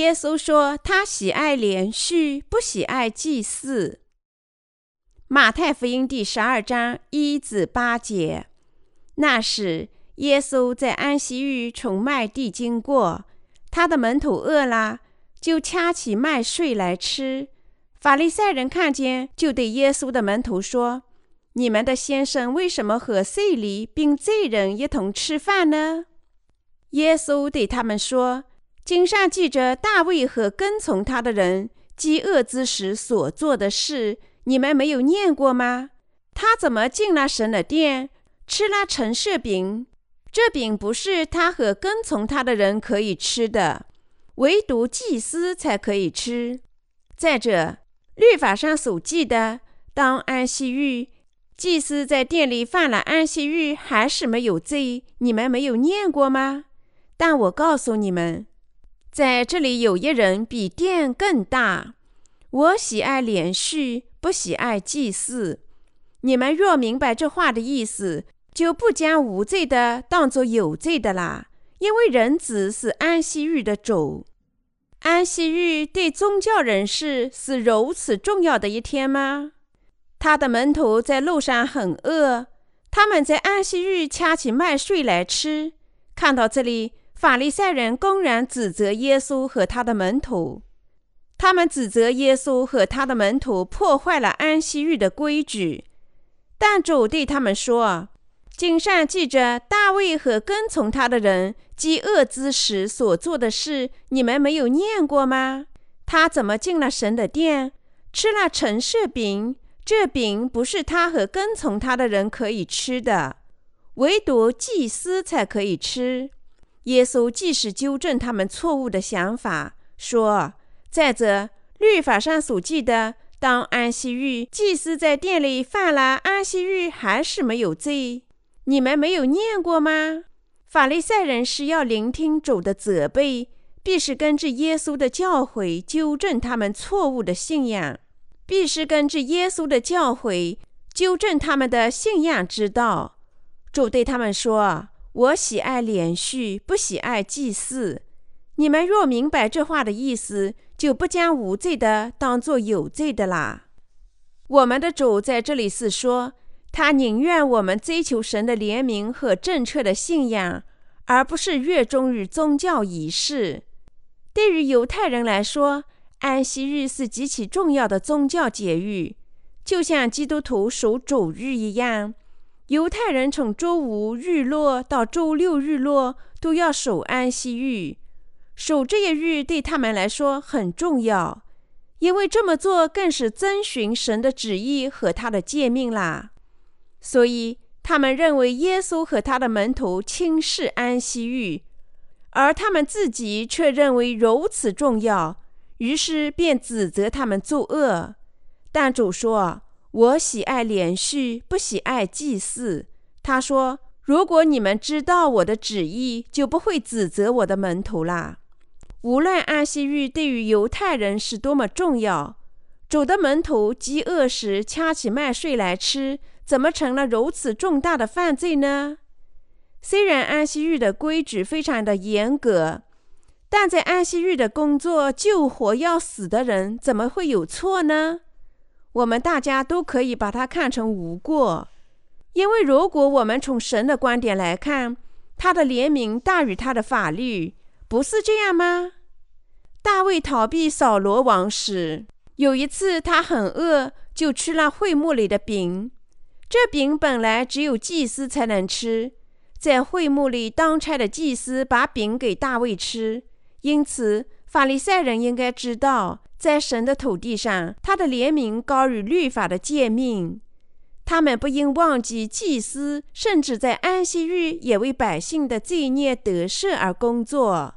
耶稣说：“他喜爱连续，不喜爱祭祀。”马太福音第十二章一至八节。那时，耶稣在安息日从麦地经过，他的门徒饿了，就掐起麦穗来吃。法利赛人看见，就对耶稣的门徒说：“你们的先生为什么和税吏并罪人一同吃饭呢？”耶稣对他们说。经上记着大卫和跟从他的人饥饿之时所做的事，你们没有念过吗？他怎么进了神的殿，吃了陈设饼？这饼不是他和跟从他的人可以吃的，唯独祭司才可以吃。再者，律法上所记的，当安息日，祭司在店里犯了安息日还是没有罪，你们没有念过吗？但我告诉你们。在这里有一人比殿更大。我喜爱连续，不喜爱祭祀。你们若明白这话的意思，就不将无罪的当作有罪的啦。因为人子是安息日的主。安息日对宗教人士是如此重要的一天吗？他的门徒在路上很饿，他们在安息日掐起麦穗来吃。看到这里。法利赛人公然指责耶稣和他的门徒，他们指责耶稣和他的门徒破坏了安息日的规矩。但主对他们说：“经上记着大卫和跟从他的人饥饿之时所做的事，你们没有念过吗？他怎么进了神的殿，吃了陈设饼？这饼不是他和跟从他的人可以吃的，唯独祭司才可以吃。”耶稣即使纠正他们错误的想法，说：“再者，律法上所记的，当安息日，祭司在店里犯了安息日还是没有罪。你们没有念过吗？”法利赛人是要聆听主的责备，必是根据耶稣的教诲纠正他们错误的信仰，必是根据耶稣的教诲纠正他们的信仰之道。主对他们说。我喜爱连续，不喜爱祭祀。你们若明白这话的意思，就不将无罪的当作有罪的啦。我们的主在这里是说，他宁愿我们追求神的怜悯和正确的信仰，而不是热衷于宗教仪式。对于犹太人来说，安息日是极其重要的宗教节日，就像基督徒守主日一样。犹太人从周五日落到周六日落都要守安息日，守这一日对他们来说很重要，因为这么做更是遵循神的旨意和他的诫命啦。所以他们认为耶稣和他的门徒轻视安息日，而他们自己却认为如此重要，于是便指责他们作恶。但主说。我喜爱连续，不喜爱祭祀。他说：“如果你们知道我的旨意，就不会指责我的门徒啦。”无论安息日对于犹太人是多么重要，主的门徒饥饿时掐起麦穗来吃，怎么成了如此重大的犯罪呢？虽然安息日的规矩非常的严格，但在安息日的工作救活要死的人，怎么会有错呢？我们大家都可以把它看成无过，因为如果我们从神的观点来看，他的怜悯大于他的法律，不是这样吗？大卫逃避扫罗王时，有一次他很饿，就吃了会幕里的饼。这饼本来只有祭司才能吃，在会幕里当差的祭司把饼给大卫吃，因此法利赛人应该知道。在神的土地上，他的怜悯高于律法的诫命。他们不应忘记祭司，甚至在安息日也为百姓的罪孽得赦而工作。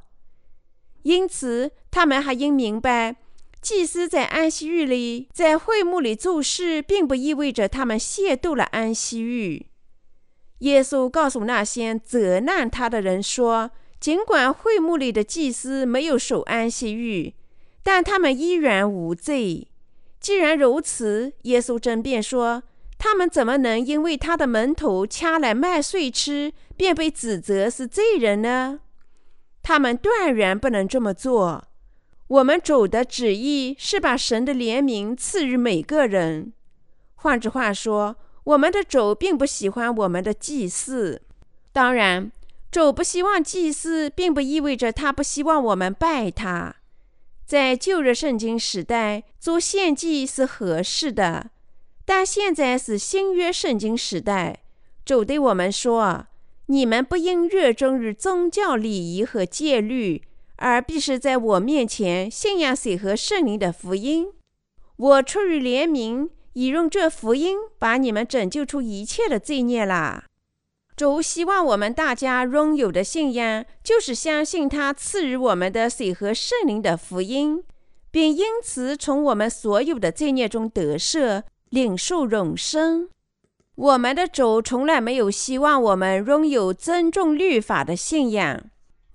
因此，他们还应明白，祭司在安息日里在会幕里做事，并不意味着他们亵渎了安息日。耶稣告诉那些责难他的人说：“尽管会幕里的祭司没有守安息日。”但他们依然无罪。既然如此，耶稣争辩说：“他们怎么能因为他的门徒掐来麦穗吃，便被指责是罪人呢？他们断然不能这么做。我们主的旨意是把神的怜悯赐予每个人。换句话说，我们的主并不喜欢我们的祭祀。当然，主不希望祭祀，并不意味着他不希望我们拜他。在旧日圣经时代，做献祭是合适的，但现在是新约圣经时代。主对我们说：“你们不应热衷于宗教礼仪和戒律，而必是在我面前信仰谁和圣灵的福音。我出于怜悯。”已用这福音把你们拯救出一切的罪孽啦！主希望我们大家拥有的信仰，就是相信他赐予我们的水和圣灵的福音，并因此从我们所有的罪孽中得赦，领受永生。我们的主从来没有希望我们拥有尊重律法的信仰，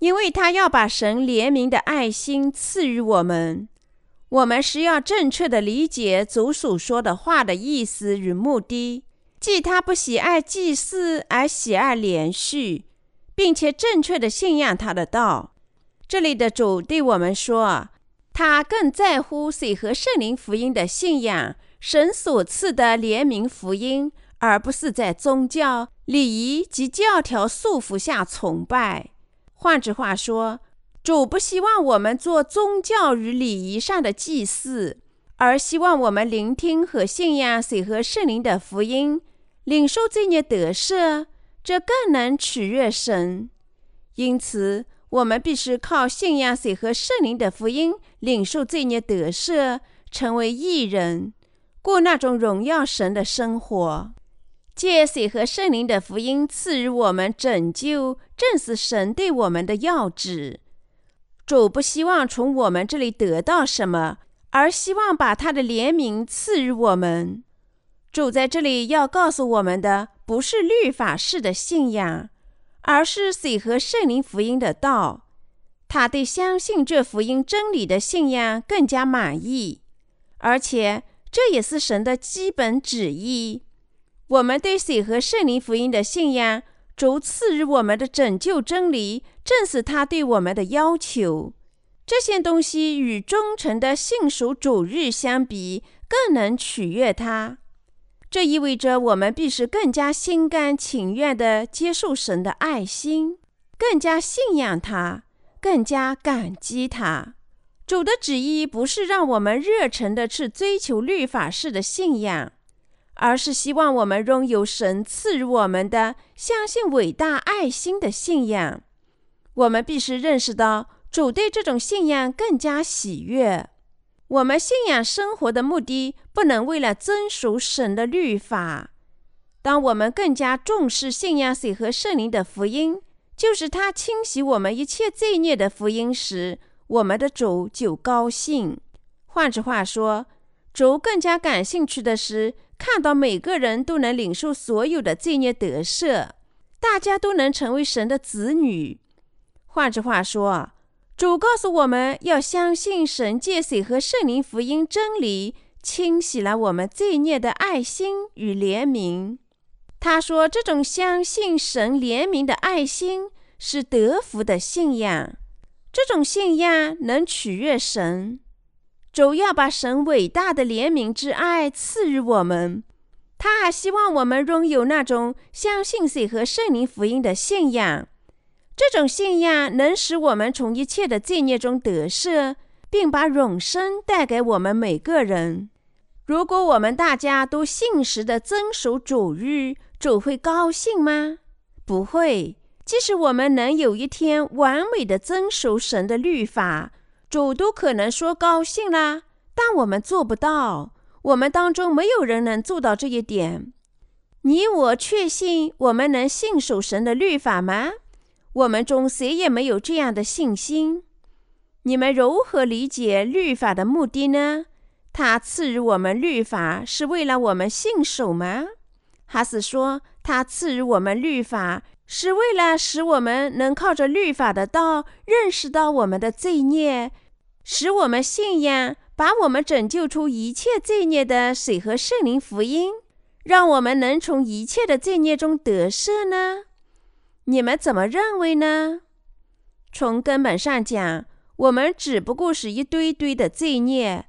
因为他要把神怜悯的爱心赐予我们。我们是要正确的理解主所说的话的意思与目的，即他不喜爱祭祀，而喜爱连续，并且正确的信仰他的道。这里的主对我们说，他更在乎水和圣灵福音的信仰，神所赐的怜悯福音，而不是在宗教礼仪及教条束缚下崇拜。换句话说。主不希望我们做宗教与礼仪上的祭祀，而希望我们聆听和信仰水和圣灵的福音，领受罪孽得赦，这更能取悦神。因此，我们必须靠信仰水和圣灵的福音，领受罪孽得赦，成为义人，过那种荣耀神的生活。借水和圣灵的福音赐予我们拯救，正是神对我们的要旨。主不希望从我们这里得到什么，而希望把他的怜悯赐予我们。主在这里要告诉我们的，不是律法式的信仰，而是水和圣灵福音的道。他对相信这福音真理的信仰更加满意，而且这也是神的基本旨意。我们对水和圣灵福音的信仰。主赐予我们的拯救真理，正是他对我们的要求。这些东西与忠诚的信属主日相比，更能取悦他。这意味着我们必须更加心甘情愿地接受神的爱心，更加信仰他，更加感激他。主的旨意不是让我们热诚地去追求律法式的信仰。而是希望我们拥有神赐予我们的相信伟大爱心的信仰。我们必须认识到，主对这种信仰更加喜悦。我们信仰生活的目的，不能为了遵守神的律法。当我们更加重视信仰水和圣灵的福音，就是他清洗我们一切罪孽的福音时，我们的主就高兴。换句话说，主更加感兴趣的是。看到每个人都能领受所有的罪孽得赦，大家都能成为神的子女。换句话说，主告诉我们要相信神借水和圣灵福音真理，清洗了我们罪孽的爱心与怜悯。他说，这种相信神怜悯的爱心是得福的信仰，这种信仰能取悦神。主要把神伟大的怜悯之爱赐予我们，他还希望我们拥有那种相信水和圣灵福音的信仰。这种信仰能使我们从一切的罪孽中得赦，并把永生带给我们每个人。如果我们大家都信实的遵守主日，主会高兴吗？不会。即使我们能有一天完美的遵守神的律法。主都可能说高兴啦，但我们做不到。我们当中没有人能做到这一点。你我确信我们能信守神的律法吗？我们中谁也没有这样的信心。你们如何理解律法的目的呢？他赐予我们律法是为了我们信守吗？还是说他赐予我们律法是为了使我们能靠着律法的道认识到我们的罪孽？使我们信仰把我们拯救出一切罪孽的水和圣灵福音，让我们能从一切的罪孽中得赦呢？你们怎么认为呢？从根本上讲，我们只不过是一堆堆的罪孽，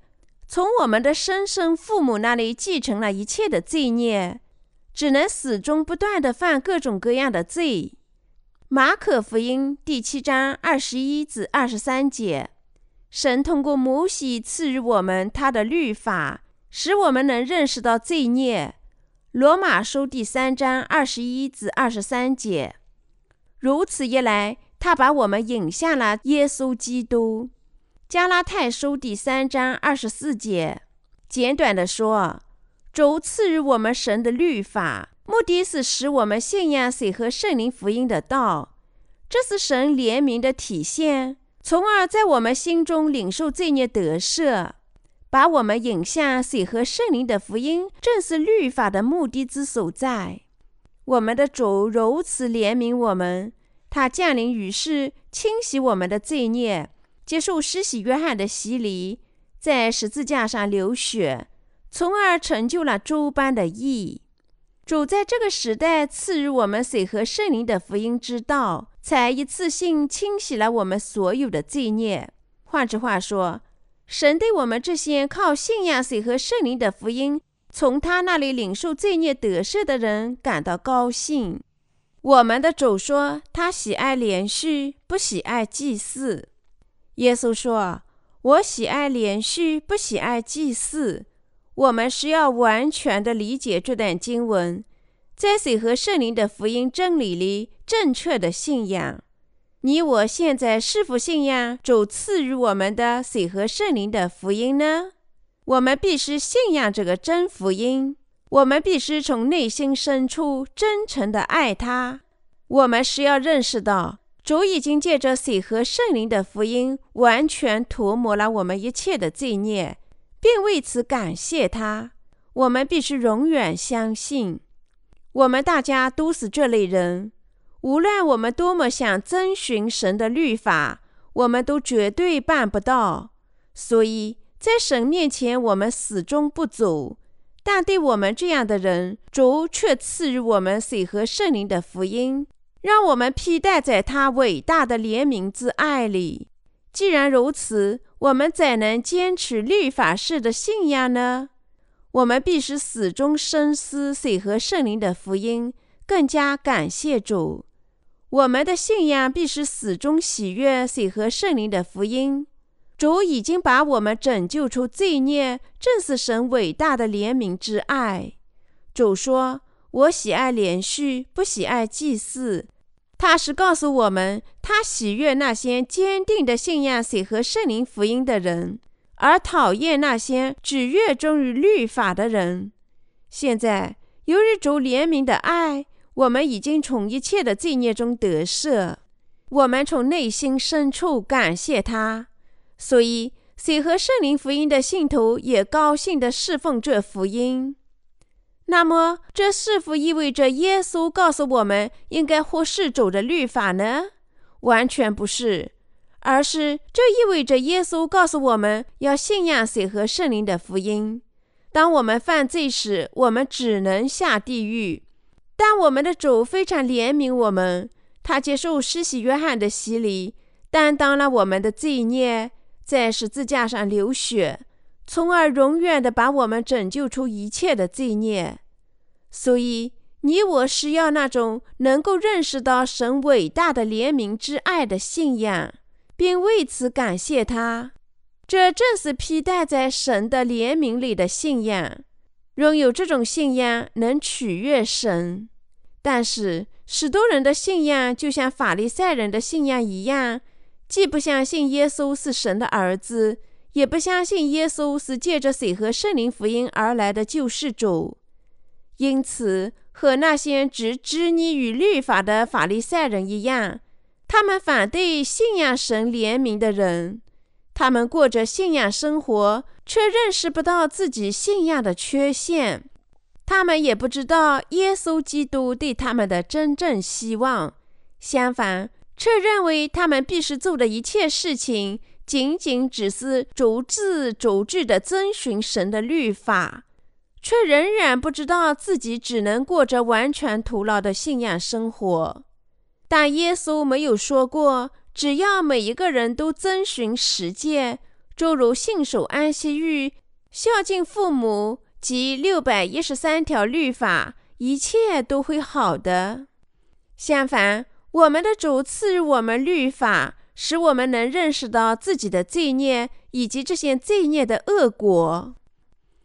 从我们的生身父母那里继承了一切的罪孽，只能始终不断的犯各种各样的罪。马可福音第七章二十一至二十三节，神通过摩西赐予我们他的律法，使我们能认识到罪孽。罗马书第三章二十一至二十三节，如此一来，他把我们引向了耶稣基督。加拉太书第三章二十四节，简短的说，主赐予我们神的律法，目的是使我们信仰水和圣灵福音的道，这是神怜悯的体现，从而在我们心中领受罪孽得赦。把我们引向水和圣灵的福音，正是律法的目的之所在。我们的主如此怜悯我们，他降临于世，清洗我们的罪孽，接受施洗约翰的洗礼，在十字架上流血，从而成就了诸般的义。主在这个时代赐予我们水和圣灵的福音之道，才一次性清洗了我们所有的罪孽。换句话说，神对我们这些靠信仰水和圣灵的福音，从他那里领受罪孽得赦的人感到高兴。我们的主说，他喜爱连续，不喜爱祭祀。耶稣说：“我喜爱连续，不喜爱祭祀。”我们需要完全的理解这段经文，在水和圣灵的福音真理里正确的信仰。你我现在是否信仰主赐予我们的水和圣灵的福音呢？我们必须信仰这个真福音。我们必须从内心深处真诚地爱他。我们是要认识到，主已经借着水和圣灵的福音，完全涂抹了我们一切的罪孽，并为此感谢他。我们必须永远相信。我们大家都是这类人。无论我们多么想遵循神的律法，我们都绝对办不到。所以在神面前，我们始终不足。但对我们这样的人，主却赐予我们水和圣灵的福音，让我们披戴在他伟大的怜悯之爱里。既然如此，我们怎能坚持律法式的信仰呢？我们必须始终深思水和圣灵的福音，更加感谢主。我们的信仰必须始终喜悦水和圣灵的福音。主已经把我们拯救出罪孽，正是神伟大的怜悯之爱。主说：“我喜爱连续，不喜爱祭祀。”他是告诉我们，他喜悦那些坚定的信仰水和圣灵福音的人，而讨厌那些只热衷于律法的人。现在，由于主怜悯的爱。我们已经从一切的罪孽中得赦，我们从内心深处感谢他，所以水和圣灵福音的信徒也高兴地侍奉这福音。那么，这是否意味着耶稣告诉我们应该忽视主的律法呢？完全不是，而是这意味着耶稣告诉我们要信仰水和圣灵的福音。当我们犯罪时，我们只能下地狱。但我们的主非常怜悯我们，他接受施洗约翰的洗礼，担当了我们的罪孽，在十字架上流血，从而永远的把我们拯救出一切的罪孽。所以，你我需要那种能够认识到神伟大的怜悯之爱的信仰，并为此感谢他。这正是披戴在神的怜悯里的信仰。拥有这种信仰，能取悦神。但是，许多人的信仰就像法利赛人的信仰一样，既不相信耶稣是神的儿子，也不相信耶稣是借着水和圣灵福音而来的救世主。因此，和那些只执泥于律法的法利赛人一样，他们反对信仰神怜悯的人。他们过着信仰生活，却认识不到自己信仰的缺陷。他们也不知道耶稣基督对他们的真正希望，相反，却认为他们必须做的一切事情，仅仅只是逐字逐句地遵循神的律法，却仍然不知道自己只能过着完全徒劳的信仰生活。但耶稣没有说过只要每一个人都遵循实践，诸如信守安息日、孝敬父母及六百一十三条律法，一切都会好的。相反，我们的主赐予我们律法，使我们能认识到自己的罪孽以及这些罪孽的恶果。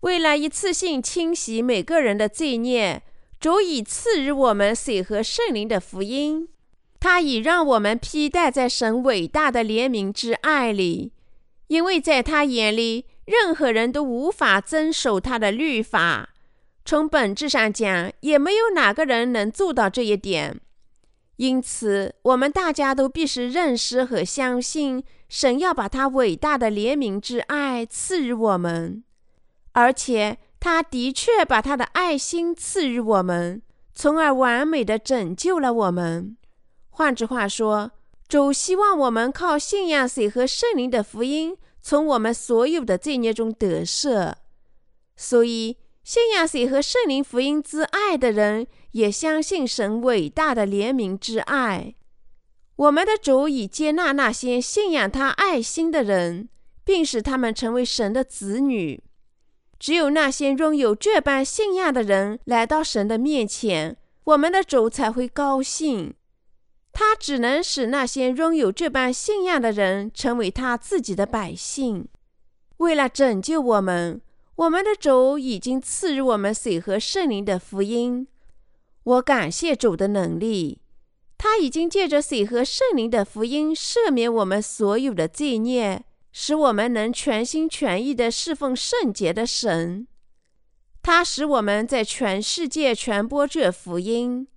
为了一次性清洗每个人的罪孽，主已赐予我们水和圣灵的福音。他已让我们披戴在神伟大的怜悯之爱里，因为在他眼里，任何人都无法遵守他的律法。从本质上讲，也没有哪个人能做到这一点。因此，我们大家都必须认识和相信，神要把他伟大的怜悯之爱赐予我们，而且他的确把他的爱心赐予我们，从而完美的拯救了我们。换句话说，主希望我们靠信仰水和圣灵的福音，从我们所有的罪孽中得赦。所以，信仰水和圣灵福音之爱的人，也相信神伟大的怜悯之爱。我们的主已接纳那些信仰他爱心的人，并使他们成为神的子女。只有那些拥有这般信仰的人来到神的面前，我们的主才会高兴。他只能使那些拥有这般信仰的人成为他自己的百姓。为了拯救我们，我们的主已经赐予我们水和圣灵的福音。我感谢主的能力，他已经借着水和圣灵的福音赦免我们所有的罪孽，使我们能全心全意地侍奉圣洁的神。他使我们在全世界传播这福音，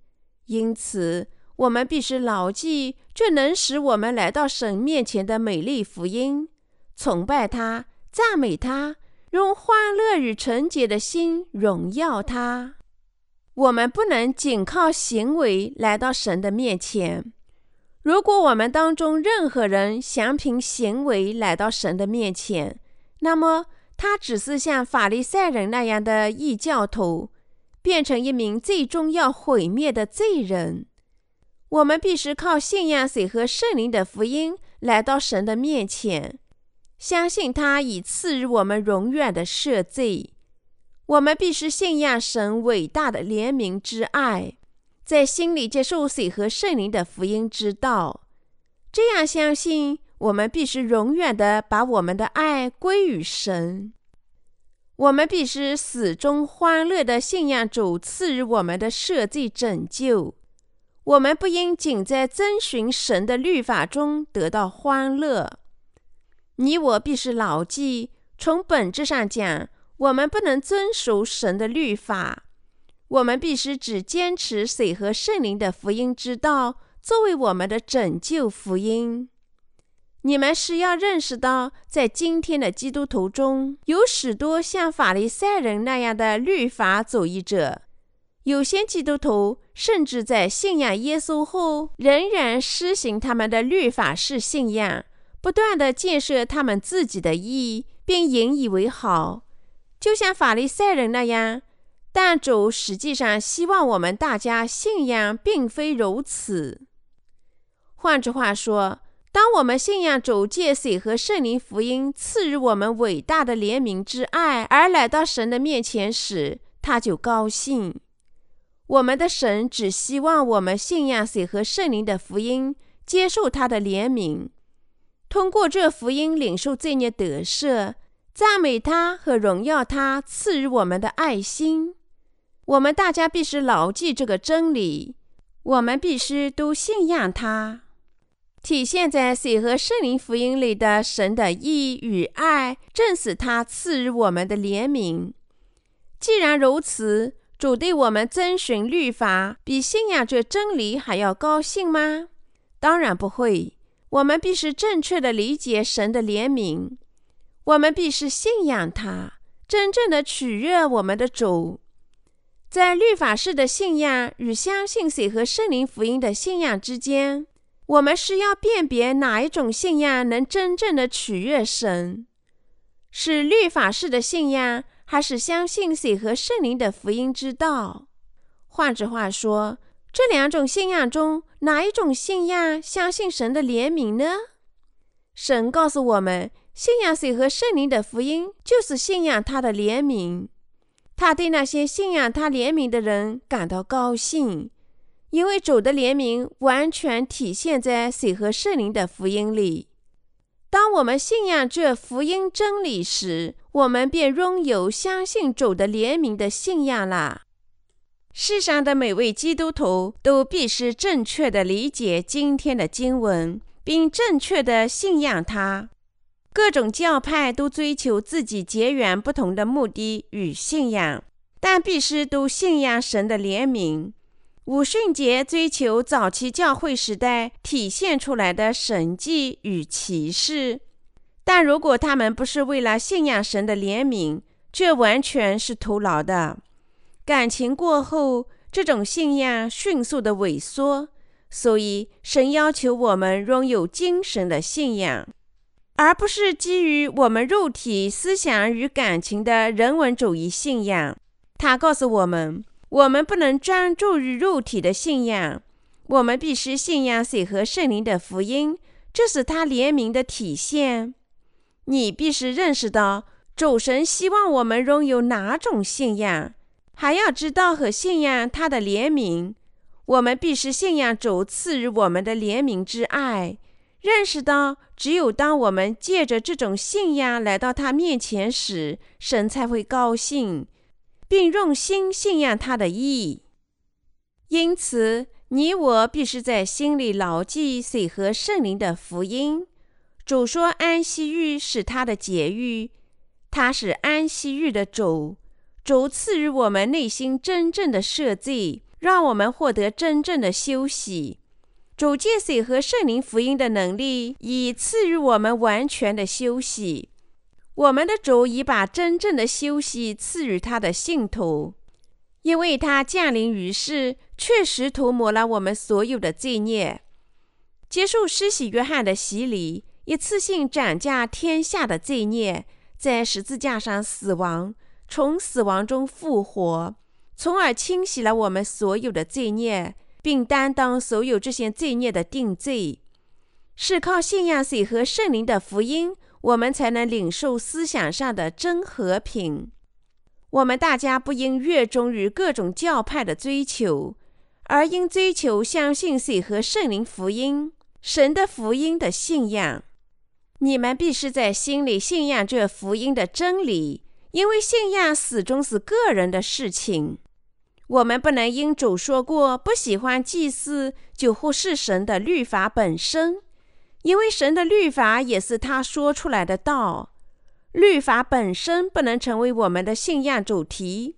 因此。我们必须牢记这能使我们来到神面前的美丽福音，崇拜他，赞美他，用欢乐与纯洁的心荣耀他。我们不能仅靠行为来到神的面前。如果我们当中任何人想凭行为来到神的面前，那么他只是像法利赛人那样的异教徒，变成一名最终要毁灭的罪人。我们必须靠信仰水和圣灵的福音来到神的面前，相信他已赐予我们永远的赦罪。我们必须信仰神伟大的怜悯之爱，在心里接受水和圣灵的福音之道。这样相信，我们必须永远的把我们的爱归于神。我们必须始终欢乐的信仰主赐予我们的赦罪拯救。我们不应仅在遵循神的律法中得到欢乐。你我必须牢记，从本质上讲，我们不能遵守神的律法。我们必须只坚持水和圣灵的福音之道，作为我们的拯救福音。你们是要认识到，在今天的基督徒中有许多像法利赛人那样的律法主义者。有些基督徒甚至在信仰耶稣后，仍然施行他们的律法式信仰，不断的建设他们自己的义，并引以为豪，就像法利赛人那样。但主实际上希望我们大家信仰并非如此。换句话说，当我们信仰主借水和圣灵福音赐予我们伟大的怜悯之爱，而来到神的面前时，他就高兴。我们的神只希望我们信仰水和圣灵的福音，接受他的怜悯，通过这福音领受罪孽得赦，赞美他和荣耀他赐予我们的爱心。我们大家必须牢记这个真理，我们必须都信仰他。体现在水和圣灵福音里的神的义与爱，正是他赐予我们的怜悯。既然如此，主对我们遵循律法比信仰这真理还要高兴吗？当然不会。我们必须正确的理解神的怜悯，我们必须信仰他，真正的取悦我们的主。在律法式的信仰与相信水和圣灵福音的信仰之间，我们是要辨别哪一种信仰能真正的取悦神？是律法式的信仰？还是相信水和圣灵的福音之道。换句话说，这两种信仰中哪一种信仰相信神的怜悯呢？神告诉我们，信仰水和圣灵的福音，就是信仰他的怜悯。他对那些信仰他怜悯的人感到高兴，因为主的怜悯完全体现在水和圣灵的福音里。当我们信仰这福音真理时，我们便拥有相信主的怜悯的信仰了。世上的每位基督徒都必须正确的理解今天的经文，并正确的信仰它。各种教派都追求自己截然不同的目的与信仰，但必须都信仰神的怜悯。五旬节追求早期教会时代体现出来的神迹与歧视，但如果他们不是为了信仰神的怜悯，这完全是徒劳的。感情过后，这种信仰迅速的萎缩，所以神要求我们拥有精神的信仰。而不是基于我们肉体思想与感情的人文主义信仰。他告诉我们，我们不能专注于肉体的信仰，我们必须信仰水和圣灵的福音，这是他怜悯的体现。你必须认识到，主神希望我们拥有哪种信仰，还要知道和信仰他的怜悯。我们必须信仰主赐予我们的怜悯之爱。认识到，只有当我们借着这种信仰来到他面前时，神才会高兴，并用心信仰他的意。因此，你我必须在心里牢记水和圣灵的福音。主说安息日是他的节日，他是安息日的主。主赐予我们内心真正的赦罪，让我们获得真正的休息。主借水和圣灵福音的能力，以赐予我们完全的休息。我们的主已把真正的休息赐予他的信徒，因为他降临于世，确实涂抹了我们所有的罪孽。接受施洗约翰的洗礼，一次性斩下天下的罪孽，在十字架上死亡，从死亡中复活，从而清洗了我们所有的罪孽。并担当所有这些罪孽的定罪，是靠信仰水和圣灵的福音，我们才能领受思想上的真和平。我们大家不应热衷于各种教派的追求，而应追求相信水和圣灵福音、神的福音的信仰。你们必须在心里信仰这福音的真理，因为信仰始终是个人的事情。我们不能因主说过不喜欢祭祀，就忽视神的律法本身，因为神的律法也是他说出来的道。律法本身不能成为我们的信仰主题，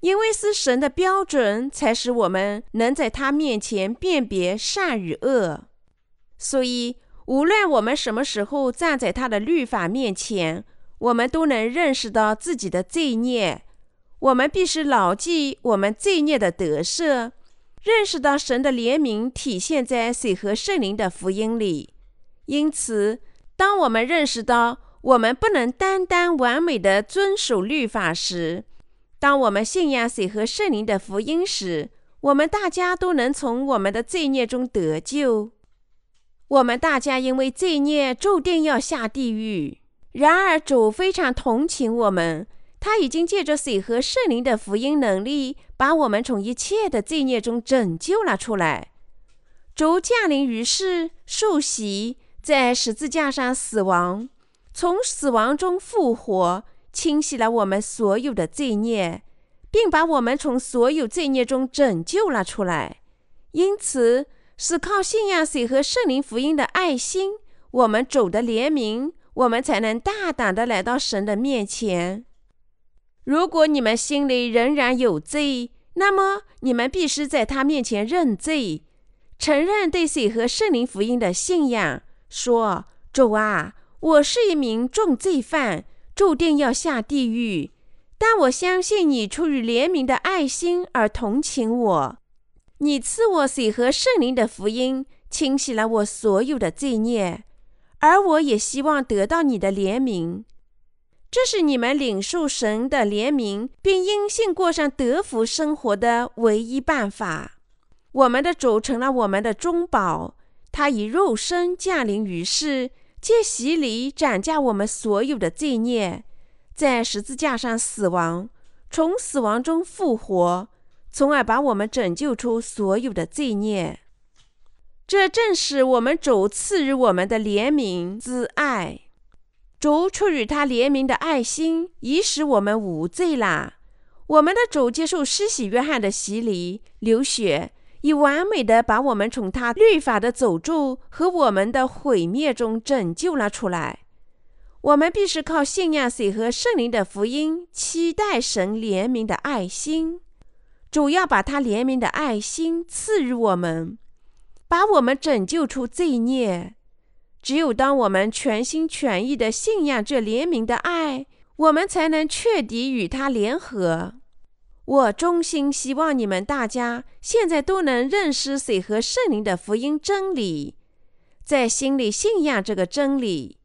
因为是神的标准才使我们能在他面前辨别善与恶。所以，无论我们什么时候站在他的律法面前，我们都能认识到自己的罪孽。我们必须牢记我们罪孽的得赦，认识到神的怜悯体现在水和圣灵的福音里。因此，当我们认识到我们不能单单完美的遵守律法时，当我们信仰水和圣灵的福音时，我们大家都能从我们的罪孽中得救。我们大家因为罪孽注定要下地狱，然而主非常同情我们。他已经借着水和圣灵的福音能力，把我们从一切的罪孽中拯救了出来。主降临于世，受洗，在十字架上死亡，从死亡中复活，清洗了我们所有的罪孽，并把我们从所有罪孽中拯救了出来。因此，是靠信仰水和圣灵福音的爱心，我们主的怜悯，我们才能大胆的来到神的面前。如果你们心里仍然有罪，那么你们必须在他面前认罪，承认对水和圣灵福音的信仰，说：“主啊，我是一名重罪犯，注定要下地狱。但我相信你出于怜悯的爱心而同情我，你赐我水和圣灵的福音，清洗了我所有的罪孽，而我也希望得到你的怜悯。”这是你们领受神的怜悯，并因信过上得福生活的唯一办法。我们的主成了我们的中保，他以肉身降临于世，借洗礼斩价我们所有的罪孽，在十字架上死亡，从死亡中复活，从而把我们拯救出所有的罪孽。这正是我们主赐予我们的怜悯之爱。主出于他怜悯的爱心，已使我们无罪了。我们的主接受施洗约翰的洗礼，流血，以完美的把我们从他律法的诅咒和我们的毁灭中拯救了出来。我们必须靠信仰水和圣灵的福音，期待神怜悯的爱心。主要把他怜悯的爱心赐予我们。把我们拯救出罪孽。只有当我们全心全意地信仰这怜悯的爱，我们才能彻底与他联合。我衷心希望你们大家现在都能认识水和圣灵的福音真理，在心里信仰这个真理。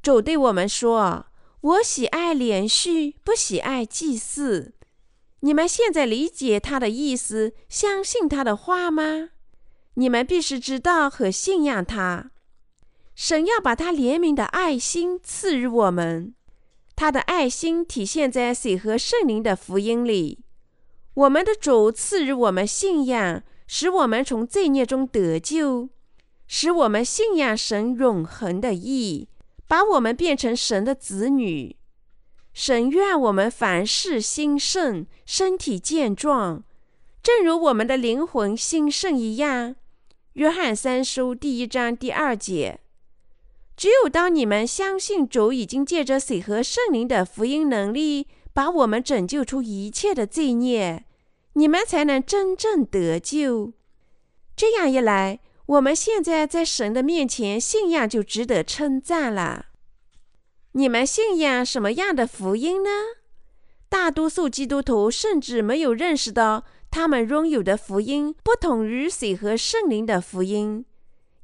主对我们说：“我喜爱连续，不喜爱祭祀。”你们现在理解他的意思，相信他的话吗？你们必须知道和信仰他。神要把他怜悯的爱心赐予我们，他的爱心体现在水和圣灵的福音里。我们的主赐予我们信仰，使我们从罪孽中得救，使我们信仰神永恒的义，把我们变成神的子女。神愿我们凡事兴盛，身体健壮，正如我们的灵魂兴盛一样。约翰三书第一章第二节：只有当你们相信主已经借着水和圣灵的福音能力，把我们拯救出一切的罪孽，你们才能真正得救。这样一来，我们现在在神的面前信仰就值得称赞了。你们信仰什么样的福音呢？大多数基督徒甚至没有认识到。他们拥有的福音不同于水和圣灵的福音，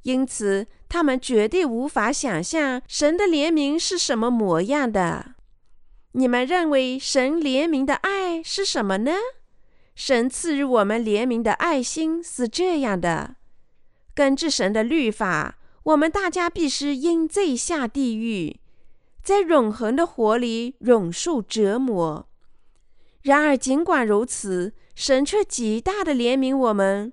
因此他们绝对无法想象神的怜悯是什么模样的。你们认为神怜悯的爱是什么呢？神赐予我们怜悯的爱心是这样的：根据神的律法，我们大家必须因罪下地狱，在永恒的火里永受折磨。然而，尽管如此，神却极大的怜悯我们，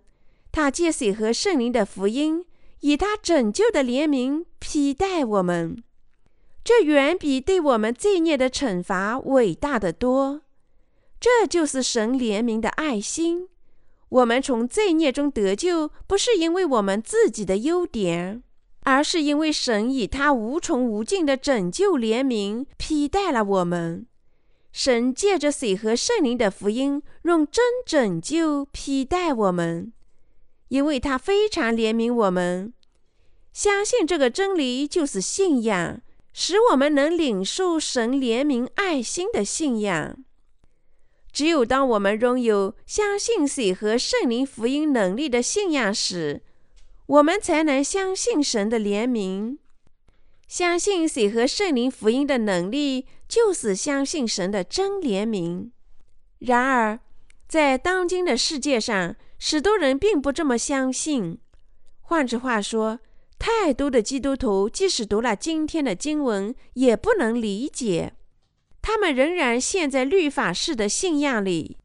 他借水和圣灵的福音，以他拯救的怜悯披戴我们，这远比对我们罪孽的惩罚伟大的多。这就是神怜悯的爱心。我们从罪孽中得救，不是因为我们自己的优点，而是因为神以他无穷无尽的拯救怜悯披戴了我们。神借着水和圣灵的福音，用真拯救替代我们，因为他非常怜悯我们。相信这个真理就是信仰，使我们能领受神怜悯爱心的信仰。只有当我们拥有相信水和圣灵福音能力的信仰时，我们才能相信神的怜悯。相信水和圣灵福音的能力，就是相信神的真怜悯。然而，在当今的世界上，许多人并不这么相信。换句话说，太多的基督徒即使读了今天的经文，也不能理解。他们仍然陷在律法式的信仰里，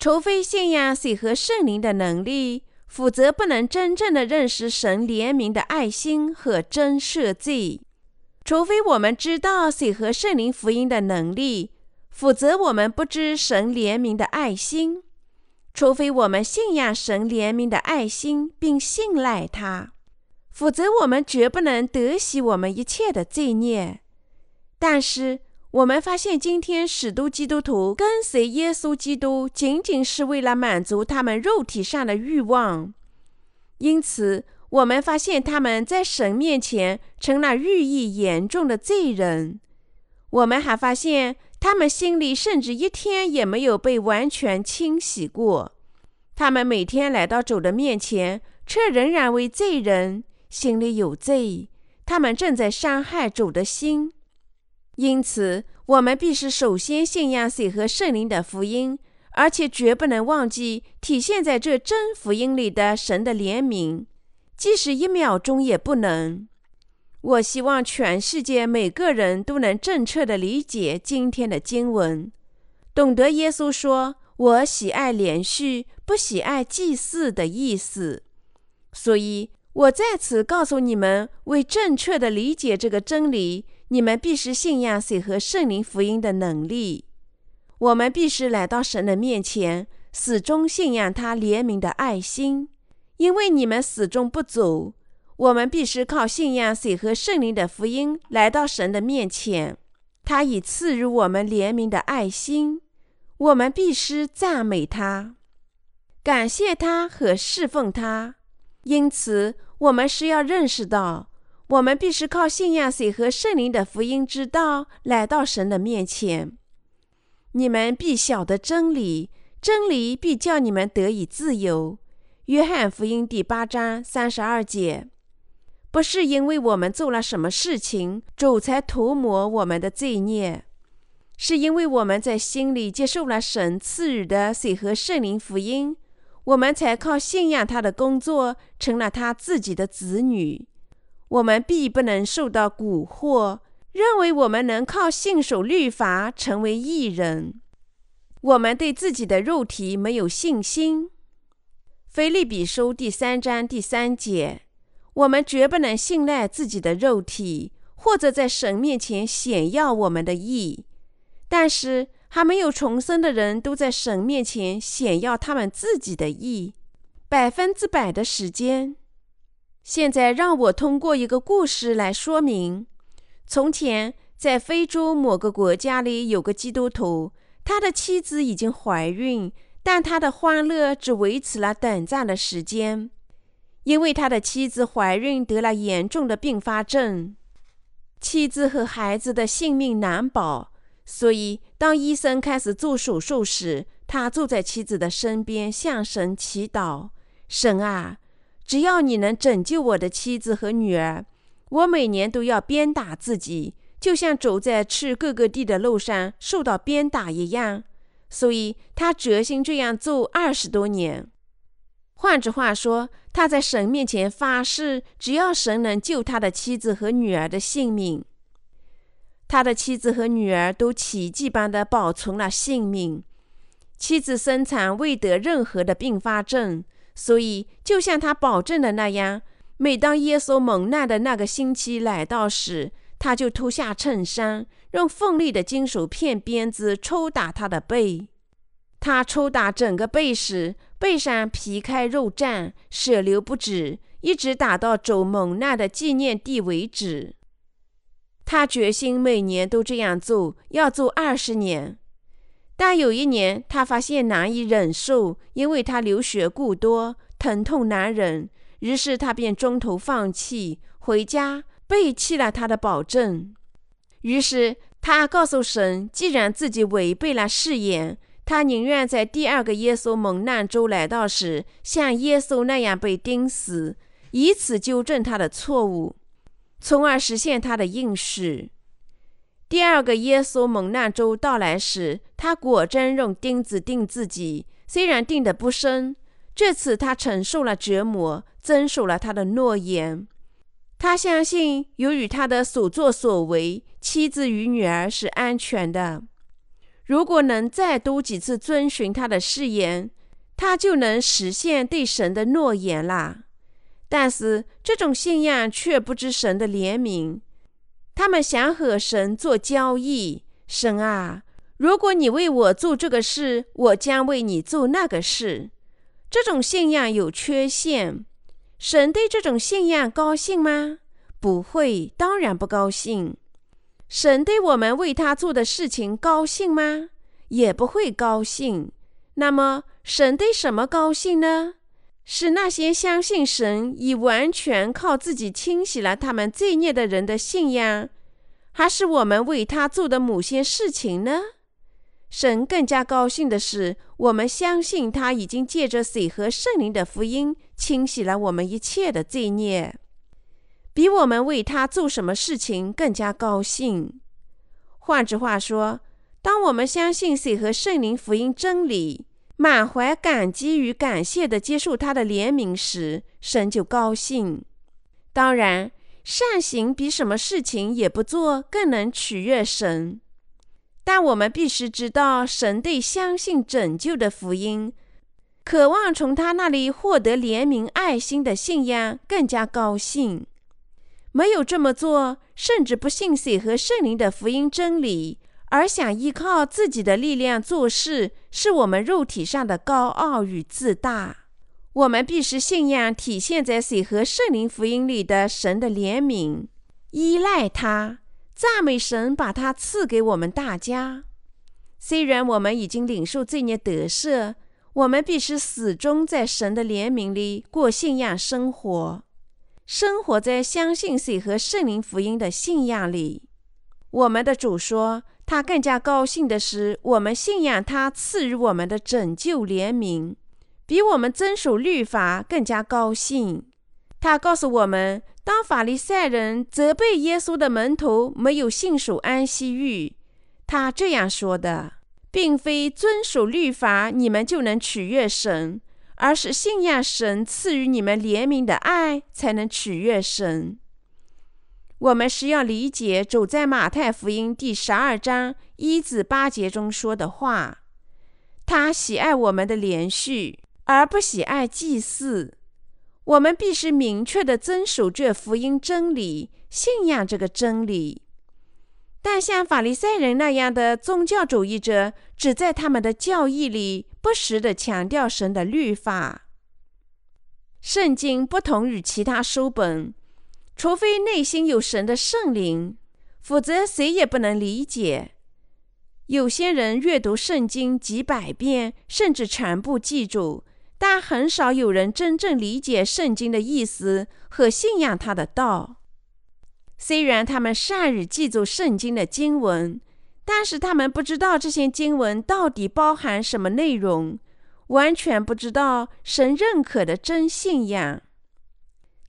除非信仰水和圣灵的能力。否则，不能真正的认识神怜悯的爱心和真赦罪。除非我们知道水和圣灵福音的能力，否则我们不知神怜悯的爱心。除非我们信仰神怜悯的爱心，并信赖他，否则我们绝不能得洗我们一切的罪孽。但是，我们发现，今天许多基督徒跟随耶稣基督，仅仅是为了满足他们肉体上的欲望。因此，我们发现他们在神面前成了寓意严重的罪人。我们还发现，他们心里甚至一天也没有被完全清洗过。他们每天来到主的面前，却仍然为罪人，心里有罪。他们正在伤害主的心。因此，我们必须首先信仰水和圣灵的福音，而且绝不能忘记体现在这真福音里的神的怜悯，即使一秒钟也不能。我希望全世界每个人都能正确的理解今天的经文，懂得耶稣说“我喜爱连续，不喜爱祭祀”的意思。所以，我在此告诉你们：为正确的理解这个真理，你们必须信仰水和圣灵福音的能力。我们必须来到神的面前，始终信仰他怜悯的爱心，因为你们始终不走。我们必须靠信仰水和圣灵的福音来到神的面前。他已赐予我们怜悯的爱心，我们必须赞美他，感谢他和侍奉他。因此，我们是要认识到，我们必须靠信仰水和圣灵的福音之道来到神的面前。你们必晓得真理，真理必叫你们得以自由。约翰福音第八章三十二节。不是因为我们做了什么事情，主才涂抹我们的罪孽，是因为我们在心里接受了神赐予的水和圣灵福音，我们才靠信仰他的工作成了他自己的子女。我们必不能受到蛊惑，认为我们能靠信守律法成为义人。我们对自己的肉体没有信心。腓立比书第三章第三节。我们绝不能信赖自己的肉体，或者在神面前显耀我们的义。但是还没有重生的人都在神面前显耀他们自己的义，百分之百的时间。现在让我通过一个故事来说明：从前在非洲某个国家里有个基督徒，他的妻子已经怀孕，但他的欢乐只维持了短暂的时间。因为他的妻子怀孕得了严重的并发症，妻子和孩子的性命难保，所以当医生开始做手术时，他坐在妻子的身边向神祈祷：“神啊，只要你能拯救我的妻子和女儿，我每年都要鞭打自己，就像走在去各个地的路上受到鞭打一样。”所以，他决心这样做二十多年。换句话说，他在神面前发誓，只要神能救他的妻子和女儿的性命，他的妻子和女儿都奇迹般的保存了性命。妻子生产未得任何的并发症，所以就像他保证的那样，每当耶稣蒙难的那个星期来到时，他就脱下衬衫，用锋利的金属片鞭子抽打他的背。他抽打整个背时，背上皮开肉绽，血流不止，一直打到走蒙娜的纪念地为止。他决心每年都这样做，要做二十年。但有一年，他发现难以忍受，因为他流血过多，疼痛难忍。于是他便中途放弃，回家背弃了他的保证。于是他告诉神，既然自己违背了誓言。他宁愿在第二个耶稣蒙难周来到时，像耶稣那样被钉死，以此纠正他的错误，从而实现他的应许。第二个耶稣蒙难周到来时，他果真用钉子钉自己，虽然钉得不深。这次他承受了折磨，遵守了他的诺言。他相信，由于他的所作所为，妻子与女儿是安全的。如果能再多几次遵循他的誓言，他就能实现对神的诺言啦。但是这种信仰却不知神的怜悯，他们想和神做交易。神啊，如果你为我做这个事，我将为你做那个事。这种信仰有缺陷。神对这种信仰高兴吗？不会，当然不高兴。神对我们为他做的事情高兴吗？也不会高兴。那么，神对什么高兴呢？是那些相信神已完全靠自己清洗了他们罪孽的人的信仰，还是我们为他做的某些事情呢？神更加高兴的是，我们相信他已经借着水和圣灵的福音清洗了我们一切的罪孽。比我们为他做什么事情更加高兴。换句话说，当我们相信水和圣灵福音真理，满怀感激与感谢地接受他的怜悯时，神就高兴。当然，善行比什么事情也不做更能取悦神。但我们必须知道，神对相信拯救的福音、渴望从他那里获得怜悯爱心的信仰更加高兴。没有这么做，甚至不信水和圣灵的福音真理。而想依靠自己的力量做事，是我们肉体上的高傲与自大。我们必须信仰体现在水和圣灵福音里的神的怜悯，依赖他，赞美神，把他赐给我们大家。虽然我们已经领受罪孽得赦，我们必须始终在神的怜悯里过信仰生活，生活在相信水和圣灵福音的信仰里。我们的主说。他更加高兴的是，我们信仰他赐予我们的拯救怜悯，比我们遵守律法更加高兴。他告诉我们，当法利赛人责备耶稣的门徒没有信守安息日，他这样说的，并非遵守律法你们就能取悦神，而是信仰神赐予你们怜悯的爱才能取悦神。我们是要理解主在马太福音第十二章一至八节中说的话：“他喜爱我们的连续，而不喜爱祭祀。”我们必须明确地遵守这福音真理，信仰这个真理。但像法利赛人那样的宗教主义者，只在他们的教义里不时地强调神的律法。圣经不同于其他书本。除非内心有神的圣灵，否则谁也不能理解。有些人阅读圣经几百遍，甚至全部记住，但很少有人真正理解圣经的意思和信仰他的道。虽然他们善于记住圣经的经文，但是他们不知道这些经文到底包含什么内容，完全不知道神认可的真信仰。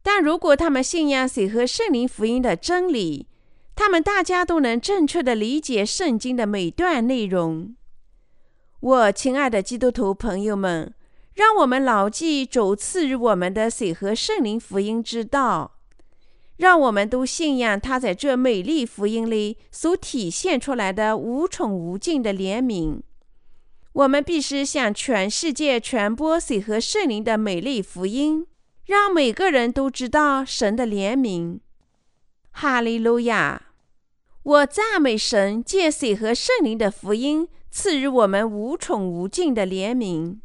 但如果他们信仰水和圣灵福音的真理，他们大家都能正确的理解圣经的每段内容。我亲爱的基督徒朋友们，让我们牢记主赐予我们的水和圣灵福音之道，让我们都信仰他在这美丽福音里所体现出来的无穷无尽的怜悯。我们必须向全世界传播水和圣灵的美丽福音。让每个人都知道神的怜悯，哈利路亚！我赞美神借水和圣灵的福音赐予我们无穷无尽的怜悯。